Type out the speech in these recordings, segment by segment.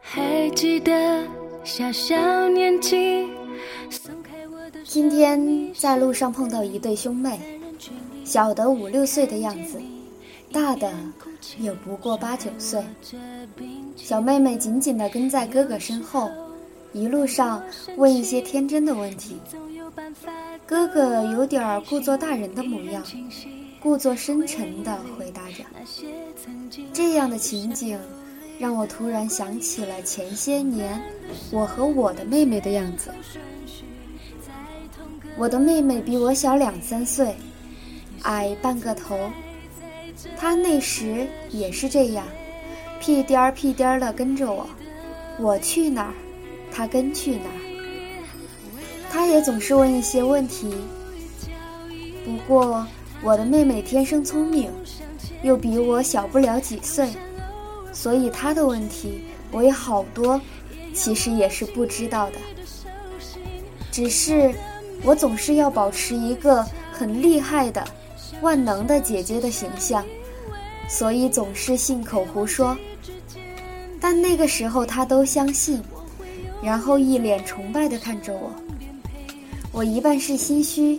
还记得小小年纪今天在路上碰到一对兄妹小的五六岁的样子大的也不过八九岁。小妹妹紧紧的跟在哥哥身后一路上问一些天真的问题。哥哥有点故作大人的模样故作深沉地回答着。这样的情景，让我突然想起了前些年我和我的妹妹的样子。我的妹妹比我小两三岁，矮半个头。她那时也是这样，屁颠儿屁颠儿的跟着我，我去哪儿，她跟去哪儿。她也总是问一些问题。不过我的妹妹天生聪明，又比我小不了几岁，所以她的问题我有好多，其实也是不知道的，只是。我总是要保持一个很厉害的、万能的姐姐的形象，所以总是信口胡说。但那个时候她都相信，然后一脸崇拜地看着我。我一半是心虚，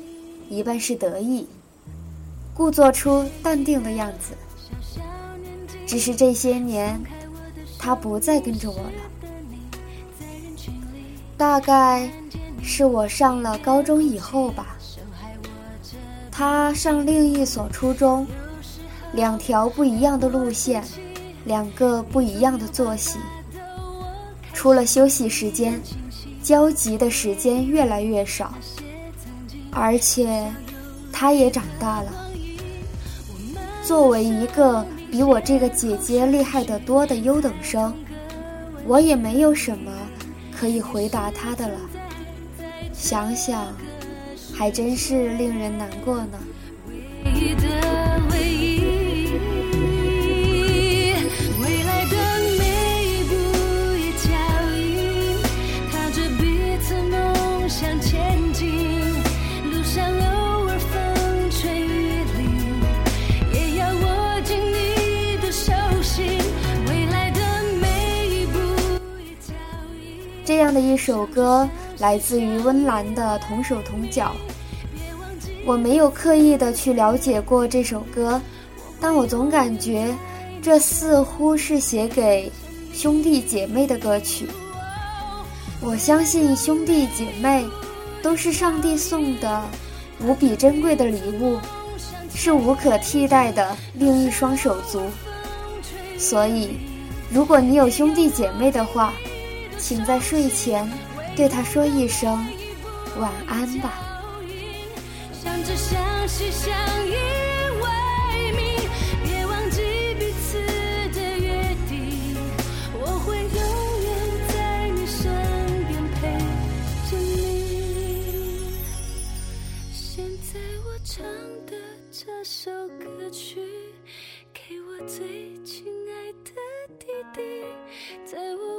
一半是得意，故作出淡定的样子。只是这些年，他不再跟着我了，大概。是我上了高中以后吧，他上另一所初中，两条不一样的路线，两个不一样的作息。除了休息时间，交集的时间越来越少，而且他也长大了。作为一个比我这个姐姐厉害得多的优等生，我也没有什么可以回答她的了。想想，还真是令人难过呢。样的一首歌。来自于温岚的同手同脚。我没有刻意的去了解过这首歌，但我总感觉这似乎是写给兄弟姐妹的歌曲。我相信兄弟姐妹都是上帝送的无比珍贵的礼物，是无可替代的另一双手足。所以，如果你有兄弟姐妹的话，请在睡前对他说一声晚安吧。相知相惜相依为命别忘记彼此的约定我会永远在你身边陪。着你现在我唱的这首歌曲给我最亲爱的弟弟在我